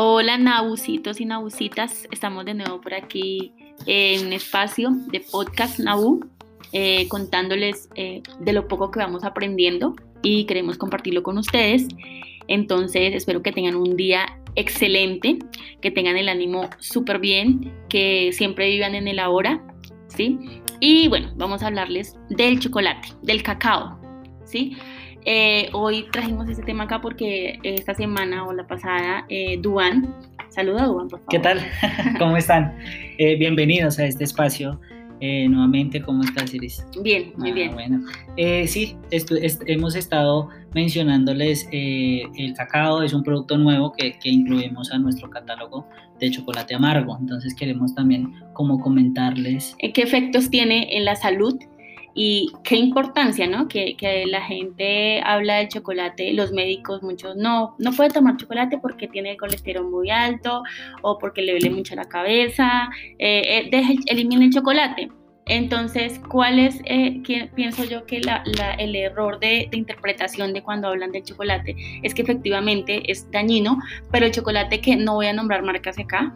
Hola Nabucitos y Nabucitas, estamos de nuevo por aquí en un espacio de podcast Nabu, eh, contándoles eh, de lo poco que vamos aprendiendo y queremos compartirlo con ustedes. Entonces espero que tengan un día excelente, que tengan el ánimo súper bien, que siempre vivan en el ahora, ¿sí? Y bueno, vamos a hablarles del chocolate, del cacao, ¿sí? Eh, hoy trajimos este tema acá porque esta semana o la pasada, eh, Duan, saluda Duan, por favor. ¿Qué tal? ¿Cómo están? Eh, bienvenidos a este espacio. Eh, nuevamente, ¿cómo estás, Iris? Bien, muy Ah, bien. Bueno, Eh, sí, est- hemos estado mencionándoles eh, el cacao, es un producto nuevo que, que incluimos a nuestro catálogo de chocolate amargo. Entonces queremos también como comentarles ¿Qué efectos tiene en la salud? Y qué importancia, ¿no? Que, que la gente habla del chocolate, los médicos, muchos, no, no puede tomar chocolate porque tiene el colesterol muy alto o porque le duele mucho la cabeza, eh, eh, deje, elimine el chocolate. Entonces, ¿cuál es, eh, pienso yo que la- la- el error de, de interpretación de cuando hablan del chocolate? Es que efectivamente es dañino, pero el chocolate que no voy a nombrar marcas acá,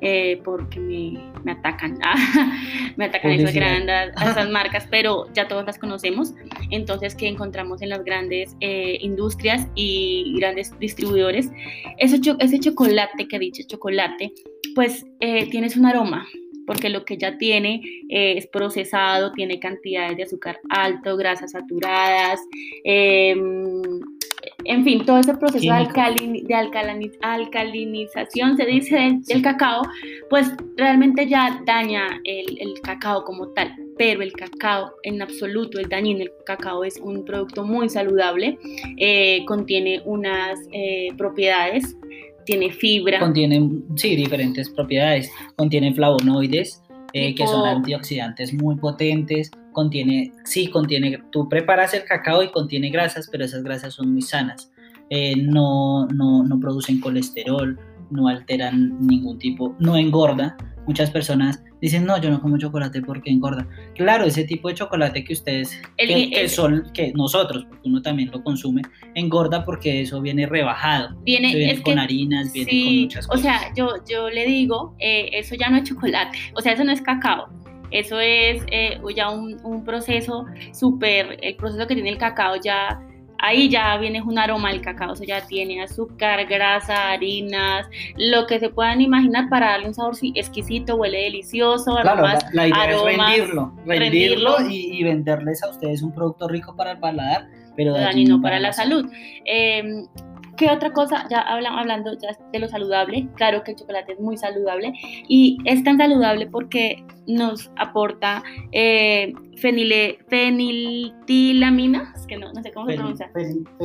eh, porque me, me atacan, me atacan esas grandes, esas marcas, pero ya todas las conocemos, entonces que encontramos en las grandes eh, industrias y grandes distribuidores, ese, cho- ese chocolate que dice chocolate, pues eh, tienes un aroma, porque lo que ya tiene eh, es procesado, tiene cantidades de azúcar alto, grasas saturadas, em, en fin, todo ese proceso de, alcalini- de alcalani- alcalinización, se dice, del, del cacao, pues realmente ya daña el, el cacao como tal. Pero el cacao en absoluto es dañino. El cacao es un producto muy saludable, eh, contiene unas eh, propiedades, tiene fibra. contiene, sí, diferentes propiedades. Contiene flavonoides, eh, que son antioxidantes muy potentes. Contiene, sí, contiene, tú preparas el cacao y contiene grasas, pero esas grasas son muy sanas. Eh, no, no, no producen colesterol, no alteran ningún tipo, no engorda. Muchas personas dicen, no, yo no como chocolate porque engorda. Claro, ese tipo de chocolate que ustedes, El- que, son, que nosotros, porque uno también lo consume, engorda porque eso viene rebajado. Viene, Eso viene es con que harinas, viene Sí, con muchas o cosas. sea, yo, yo le digo, eh, eso ya no es chocolate, o sea, eso no es cacao, eso es eh, ya un, un proceso súper, el proceso que tiene el cacao ya, ahí ya viene un aroma del cacao, eso ya tiene azúcar, grasa, harinas, lo que se puedan imaginar para darle un sabor sí, exquisito, huele delicioso, Claro, aromas, la, la idea aromas, es rendirlo, rendirlo, y, y venderles a ustedes un producto rico para el paladar, pero dañino para la salud. Eh, ¿Qué otra cosa? Ya habla- hablando ya de lo saludable, claro que el chocolate es muy saludable y es tan saludable porque nos aporta eh, fenile, feniltilamina, es que no, no sé cómo se pronuncia.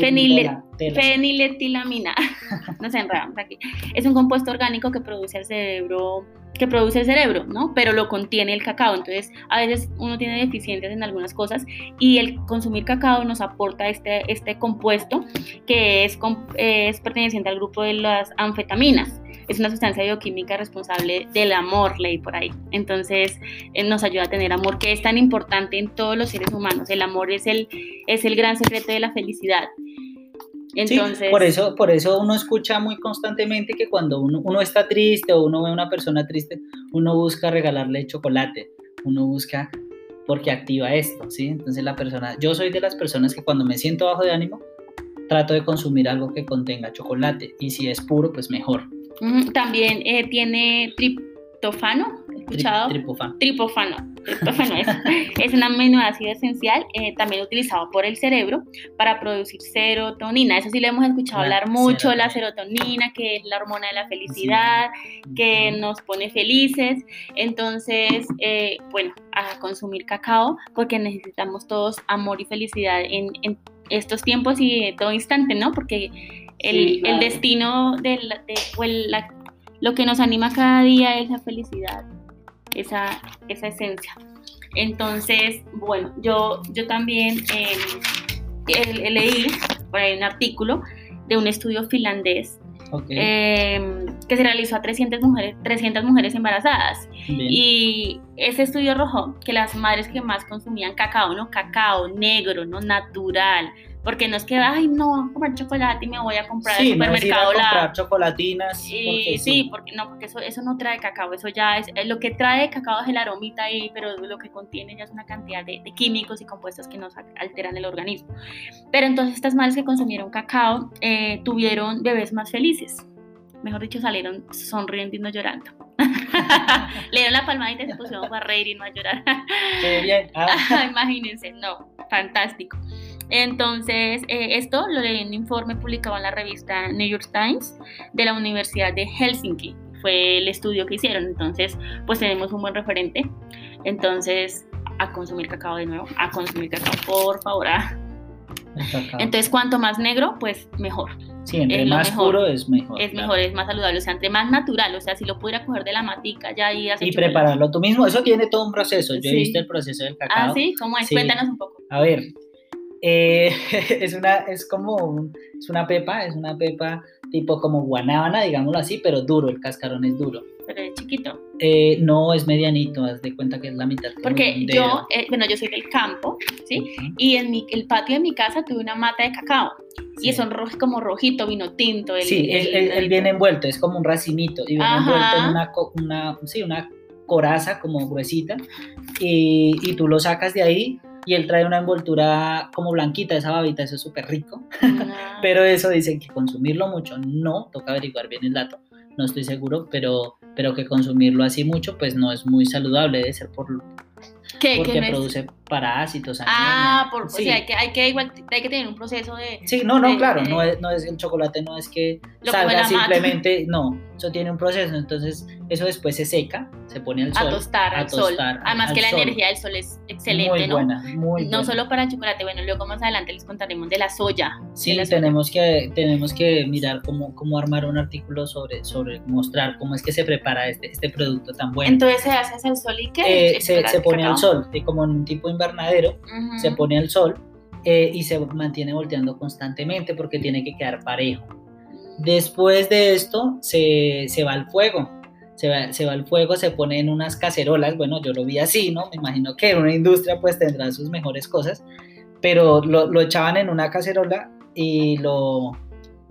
Fenile- Feniletilamina, nos enredamos aquí. Es un compuesto orgánico que produce el cerebro, que produce el cerebro, ¿no? Pero lo contiene el cacao. Entonces, a veces uno tiene deficiencias en algunas cosas y el consumir cacao nos aporta este, este compuesto que es, es perteneciente al grupo de las anfetaminas. Es una sustancia bioquímica responsable del amor, leí por ahí. Entonces, eh, nos ayuda a tener amor, que es tan importante en todos los seres humanos. El amor es el, es el gran secreto de la felicidad. Entonces, sí, por eso, por eso uno escucha muy constantemente que cuando uno, uno está triste o uno ve a una persona triste, uno busca regalarle chocolate, uno busca porque activa esto, ¿sí? Entonces la persona, yo soy de las personas que cuando me siento bajo de ánimo, trato de consumir algo que contenga chocolate y si es puro, pues mejor. También eh, tiene triptofano, ¿he Tri- escuchado? Tripofan. Tripofano. Triptófano es, es un aminoácido esencial, eh, también utilizado por el cerebro para producir serotonina. Eso sí lo hemos escuchado La hablar mucho, la serotonina, que es la hormona de la felicidad, que nos pone felices. Entonces, eh, bueno, a consumir cacao porque necesitamos todos amor y felicidad en, en estos tiempos y en todo instante, ¿no? Porque el, Sí, el claro. destino de, la- de- o el- la- lo que nos anima cada día es la felicidad, esa, esa esencia. Entonces, bueno, yo, yo también eh, he leí por ahí un artículo de un estudio finlandés eh, que se realizó a 300 mujeres, 300 mujeres embarazadas. Bien. Y ese estudio arrojó que las madres que más consumían cacao, ¿no? Cacao negro, ¿no? Natural. Porque no es que, ay, no, voy a comer chocolate y me voy a comprar al sí, no es ir a supermercado la... comprar chocolatinas. Y porque sí, porque no, porque eso, eso no trae cacao, eso ya es, eh, lo que trae cacao es el aromita ahí, pero lo que contiene ya es una cantidad de, de químicos y compuestos que nos alteran el organismo. Pero entonces estas madres que consumieron cacao eh, tuvieron bebés más felices, mejor dicho, salieron sonriendo y no llorando. Le dieron la palmadita y se pusieron a reír y no a llorar. Qué bien. Ah, Imagínense, no, fantástico. Entonces, eh, esto lo leí en un informe publicado en la revista New York Times de la Universidad de Helsinki. Fue el estudio que hicieron. Entonces, pues tenemos un buen referente. Entonces, a consumir cacao de nuevo, a consumir cacao, por favor. ah. Entonces, cuanto más negro, pues mejor. sí, entre es más mejor. puro es mejor. Es claro. mejor, es más saludable. O sea, entre más natural. O sea, si lo pudiera coger de la matica ya y hacer Y chocolate. prepararlo tú mismo, eso tiene todo un proceso. Yo he Sí. visto el proceso del cacao. Ah, sí, ¿cómo es? Sí. Cuéntanos un poco. A ver, eh, es, una, es como un- es una pepa, es una pepa tipo como guanábana, digámoslo así, pero duro, el cascarón es duro. Pero es chiquito. Eh, no es medianito, haz de cuenta que es la mitad. Porque yo, eh, bueno, yo soy del campo, ¿sí? Ujú. Y en mi, el patio de mi casa tuve una mata de cacao. Sí. Y son rojos como rojito, vino tinto. El, Sí, él, él- él viene envuelto, es como un racimito y viene Ajá. envuelto en una, una, sí, una coraza como gruesita y, y tú lo sacas de ahí y él trae una envoltura como blanquita, esa babita, eso es súper rico. Ah, Pero eso dicen que consumirlo mucho, no, toca averiguar bien el dato, no estoy seguro, pero, pero que consumirlo así mucho pues no es muy saludable, debe ser por, ¿Qué? ¿Qué porque es? Parásitos. Ah, por, Sí. o sea, hay que, hay, que igual, hay que tener un proceso de... Sí, no, no, de- claro, de- no es, no es el chocolate, no es que salga simplemente, no, eso tiene un proceso, entonces eso después se seca, se pone al A sol. tostar a al sol. tostar Además al que la sol. energía del sol es excelente, muy ¿no? buena, muy no buena. solo para el chocolate, bueno, luego más adelante les contaremos de la soya. Sí, de soya. tenemos que, tenemos que mirar cómo, cómo armar un artículo sobre, sobre mostrar cómo es que se prepara este, este producto tan bueno. Entonces se hace al sol y qué? Eh, se, se pone al sol, eh, como en un tipo invernadero, Ujú. se pone al sol eh, y se mantiene volteando constantemente porque tiene que quedar parejo. Después de esto se, se va al fuego. Se va, se va al fuego, se pone en unas cacerolas. Bueno, yo lo vi así, ¿no? Me imagino que una industria pues tendrá sus mejores cosas. Pero lo, lo echaban en una cacerola y lo,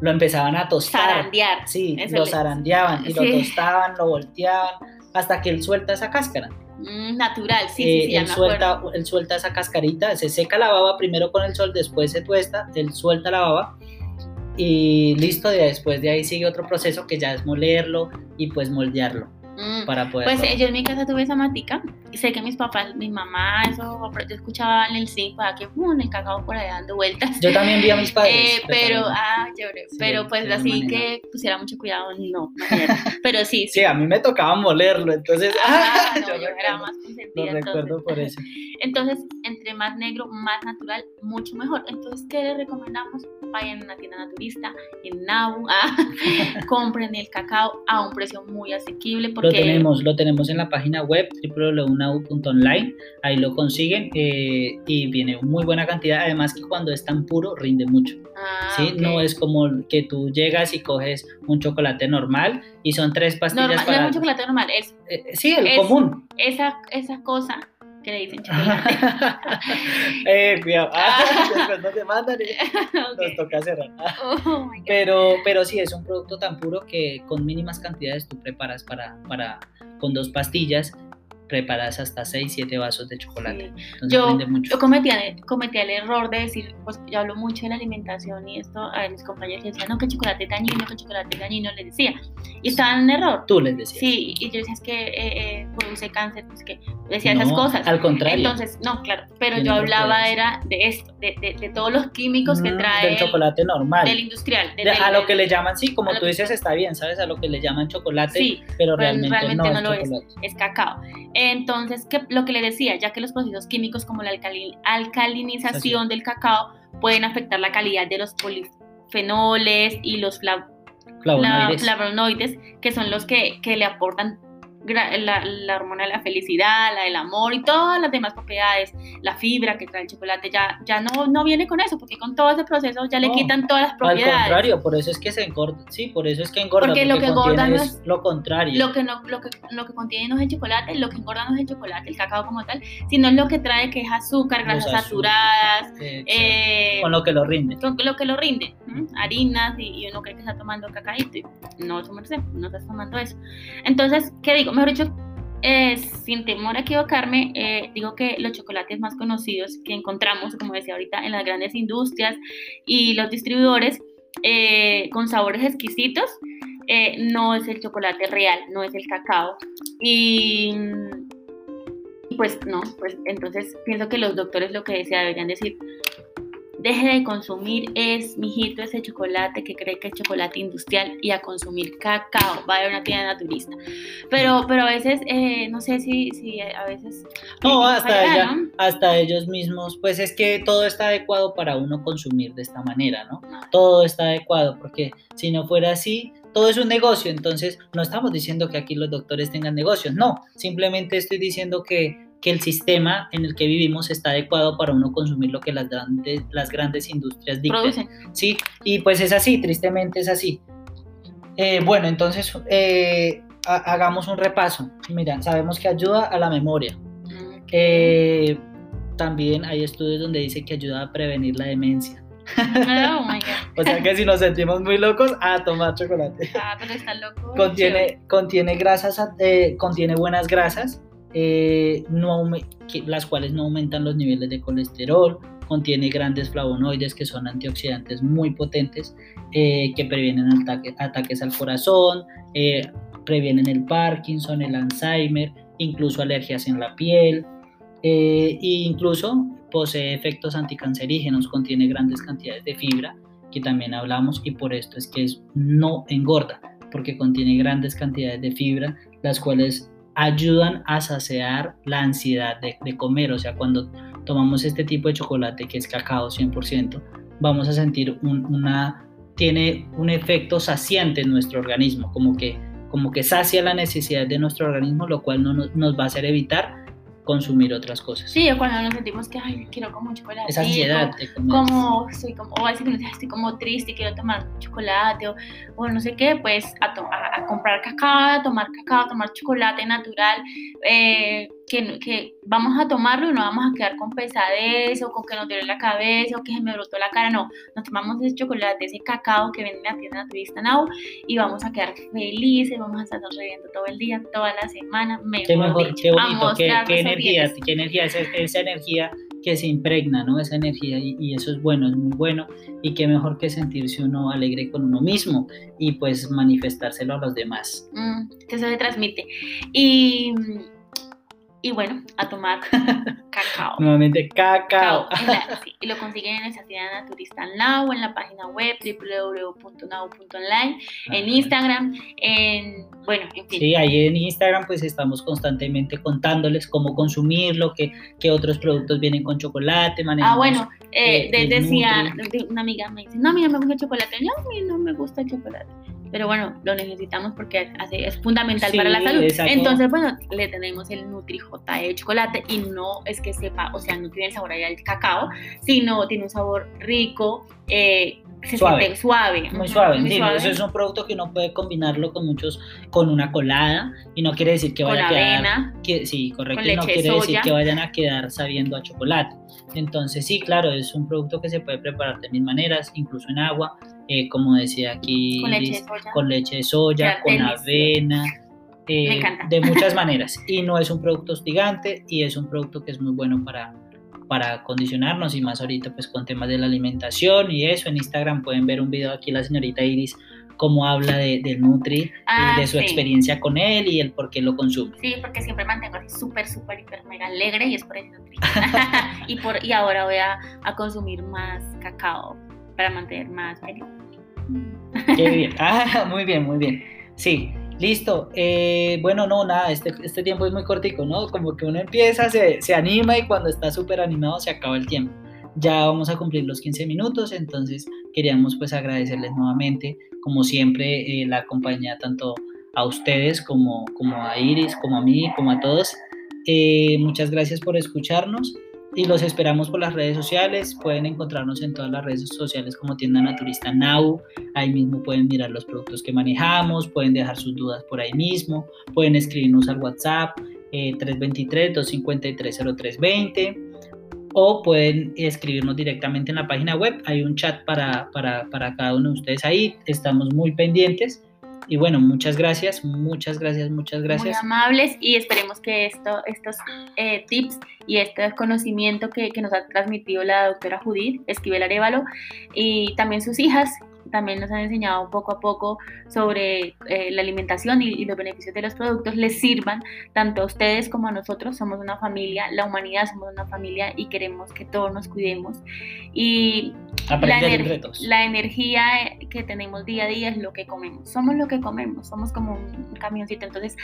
lo empezaban a tostar. Zarandear. Sí, Eso lo zarandeaban y lo tostaban, lo volteaban hasta que él suelta esa cáscara. Mm, natural, sí, Eh, sí, sí, ya él, me suelta, él suelta esa cascarita, se seca la baba primero con el sol, después se tuesta, él suelta la baba y listo, de- después de ahí sigue otro proceso que ya es molerlo y pues moldearlo Mm. para poder... Pues eh, yo en mi casa tuve esa matica y sé que mis papás, mi mamá, eso, yo escuchaba en el zinc, que pum, el cacao por ahí dando vueltas. Yo también vi a mis padres. Eh, pero, ah, chévere. Sí, pero pues así manera. que pusiera mucho cuidado, no. Pero sí, sí. Sí, a mí me tocaba molerlo, entonces... Ah, no, yo yo era más Lo consentida. Entonces. recuerdo por eso. entonces, entre más negro, más natural, mucho mejor. Entonces, ¿qué les recomendamos? Vayan a una tienda naturista, en Nabu, ah, compren el cacao a un precio muy asequible porque Lo tenemos, lo tenemos en la página web www.nau.online, ahí lo consiguen eh, y viene muy buena cantidad, además que cuando es tan puro rinde mucho. Ah, ¿sí? No es como que tú llegas y coges un chocolate normal y son tres pastillas normal, no para... es un chocolate normal, es Eh, sí, el es- común. esa, esa cosa que le dicen chocolate. eh, cuidado. Ah, Ah. después nos demandan y Ok. nos toca cerrar. Oh my God. Pero, pero sí, es un producto tan puro que con mínimas cantidades tú preparas para, para con dos pastillas, preparas hasta 6, 7 vasos de chocolate. Sí. Entonces Yo, rinde mucho. yo cometía, cometía el error de decir, pues yo hablo mucho de la alimentación y esto a mis compañeros les decían, no, que el chocolate es dañino, que el chocolate es dañino, les decía. Y estaban en error. Tú les decías. Sí, y yo decía, es que eh, eh, produce cáncer, pues que decía esas No, cosas. Al contrario. Entonces, no, claro, pero yo hablaba era de esto, de, de, de todos los químicos que Mm, trae Del el- chocolate normal. del industrial. de- De- del- a lo que le llaman, sí, como tú que- dices, está bien, ¿sabes? A lo que le llaman chocolate, Sí, pero realmente, realmente no, no es lo es. es cacao. Entonces, que, lo que le decía, ya que los procesos químicos como la alcali- alcalinización del cacao pueden afectar la calidad de los polifenoles y los flav- fla- Flavonoides. flavonoides, que son los que, que le aportan la, la, hormona de la felicidad, la del amor y todas las demás propiedades, la fibra que trae el chocolate, ya, ya no, no viene con eso, porque con todo ese proceso ya le quitan todas las propiedades. Al contrario, por eso es que se engorda, sí, por eso es que engorda. Porque, lo que engorda no es lo contrario. Lo que, no, lo, que, lo que contiene no es el chocolate, lo que engorda no es el chocolate, el cacao como tal, sino es lo que trae que es azúcar, grasas saturadas. Eh, con lo que lo rinde. Con lo que lo rinde, harinas, y, uno cree que está tomando cacaíto, y no, no estás tomando eso. Entonces, ¿qué digo? Mejor dicho, eh, sin temor a equivocarme, eh, digo que los chocolates más conocidos que encontramos, como decía ahorita, en las grandes industrias y los distribuidores eh, con sabores exquisitos, no es el chocolate real, no es el cacao. Y pues no, pues entonces pienso que los doctores lo que decía deberían decir, Deje de consumir es, mijito, ese chocolate que cree que es chocolate industrial y a consumir cacao. Va a una tienda naturista. Pero, pero a veces, eh, no sé si, si a veces... No, hasta, hasta ellos mismos, pues es que todo está adecuado para uno consumir de esta manera, ¿no? Todo está adecuado, porque si no fuera así, todo es un negocio, entonces no estamos diciendo que aquí los doctores tengan negocios, no, simplemente estoy diciendo que que el sistema en el que vivimos está adecuado para uno consumir lo que las grandes, las grandes industrias dicten. Sí, y pues es así, tristemente es así. Eh, bueno, entonces eh, hagamos un repaso. Mira, sabemos que ayuda a la memoria. Eh, también hay estudios donde dice que ayuda a prevenir la demencia. Oh my God. o sea que si nos sentimos muy locos, a tomar chocolate. Ah, pero está loco. Contiene, contiene grasas, contiene buenas grasas, eh, no, las cuales no aumentan los niveles de colesterol, contiene grandes flavonoides que son antioxidantes muy potentes eh, que previenen ataques al corazón, eh, previenen el Parkinson, el Alzheimer, incluso alergias en la piel e incluso posee efectos anticancerígenos, contiene grandes cantidades de fibra que también hablamos y por esto es que es, no engorda porque contiene grandes cantidades de fibra las cuales ayudan a saciar la ansiedad de, comer. O sea, cuando tomamos este tipo de chocolate que es cacao 100%, vamos a sentir una, tiene un efecto saciante en nuestro organismo, como que, como que sacia la necesidad de nuestro organismo, lo cual no nos va a hacer evitar consumir otras cosas. Sí, cuando nos sentimos que, ay, quiero como un chocolate. Esa ansiedad. Como, soy como, o a veces estoy como triste, quiero tomar chocolate o, o no sé qué, pues a, a, comprar cacao, a tomar cacao, a tomar chocolate natural. Eh, que, que, vamos a tomarlo y no vamos a quedar con pesadez o con que nos duele la cabeza o que se me brotó la cara, no, nos tomamos ese chocolate, ese cacao que vende en la tienda naturista Now y vamos a quedar felices, vamos a estar sonriendo todo el día, toda la semana, mejor qué mejor, qué bonito, qué, qué energía, qué energía, esa, esa, energía que se impregna, ¿no? Esa energía y, y, eso es bueno, es muy bueno y qué mejor que sentirse uno alegre con uno mismo y pues manifestárselo a los demás. Mm, que se transmite. Y y bueno, a tomar cacao. Nuevamente, cacao. y lo consiguen en esa tienda naturista Now, en la página web www.now.online, en Instagram, en, bueno, en fin. Sí, ahí en Instagram pues estamos constantemente contándoles cómo consumirlo, qué, qué otros productos vienen con chocolate, Ah, bueno, eh, eh decía, una amiga me dice, no, a mí no me gusta el chocolate. No, a mí no me gusta el chocolate pero bueno, lo necesitamos porque es fundamental para la salud. Entonces, bueno, le tenemos el Nutri J de chocolate y no es que sepa, o sea, no tiene el sabor allá del cacao, sino tiene un sabor rico, eh, se suave. suave. Muy suave. Muy suave. Eso es un producto que uno puede combinarlo con muchos, con una colada y no quiere decir que vaya a quedar. Avena, que, sí, correcto. no quiere decir que vayan a quedar sabiendo a chocolate. Entonces, sí, claro, es un producto que se puede preparar de mil maneras, incluso en agua eh, como decía aquí, con leche de soya, con, avena, eh, de muchas maneras. Y no es un producto hostigante y es un producto que es muy bueno para, para condicionarnos y más ahorita pues con temas de la alimentación y eso. En Instagram pueden ver un video aquí la señorita Iris cómo habla de, del Nutri, y ah, de su experiencia con él y el por qué lo consume. Sí, porque siempre mantengo así súper, súper, hiper, mega alegre y es por el Nutri. y, por, y ahora voy a, a consumir más cacao para mantener más. Qué bien. Ah, muy bien, muy bien. Sí, listo. Eh, bueno, no, nada, este, este tiempo es muy cortico, ¿no? Como que uno empieza, se, se anima y cuando está súper animado se acaba el tiempo. Ya vamos a cumplir los 15 minutos, entonces queríamos pues agradecerles nuevamente, como siempre, eh, la compañía tanto a ustedes, como, como a Iris, como a mí, como a todos. Eh, muchas gracias por escucharnos y los esperamos por las redes sociales. Pueden encontrarnos en todas las redes sociales como Tienda Naturista Now. Ahí mismo pueden mirar los productos que manejamos, pueden dejar sus dudas por ahí mismo, pueden escribirnos al WhatsApp eh, 323-253-0320 o pueden escribirnos directamente en la página web. Hay un chat para, para, para cada uno de ustedes ahí. Estamos muy pendientes. Y bueno, muchas gracias, muchas gracias, muchas gracias. Muy amables y esperemos que esto, estos eh, tips y este conocimiento que, que, nos ha transmitido la doctora Judith Esquivel Arevalo y también sus hijas también nos han enseñado poco a poco sobre eh, la alimentación y, los beneficios de los productos, les sirvan tanto a ustedes como a nosotros. Somos una familia, la humanidad somos una familia y queremos que todos nos cuidemos. Y la, la, energía que tenemos día a día es lo que comemos. Somos lo que comemos, somos como un camioncito. Entonces,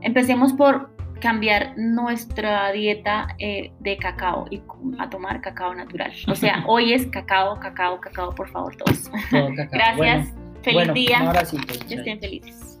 empecemos por cambiar nuestra dieta eh, de cacao y a tomar cacao natural. O sea, hoy es cacao, cacao, cacao, por favor, todos. Gracias. Feliz día. Ahora sí, que estén felices.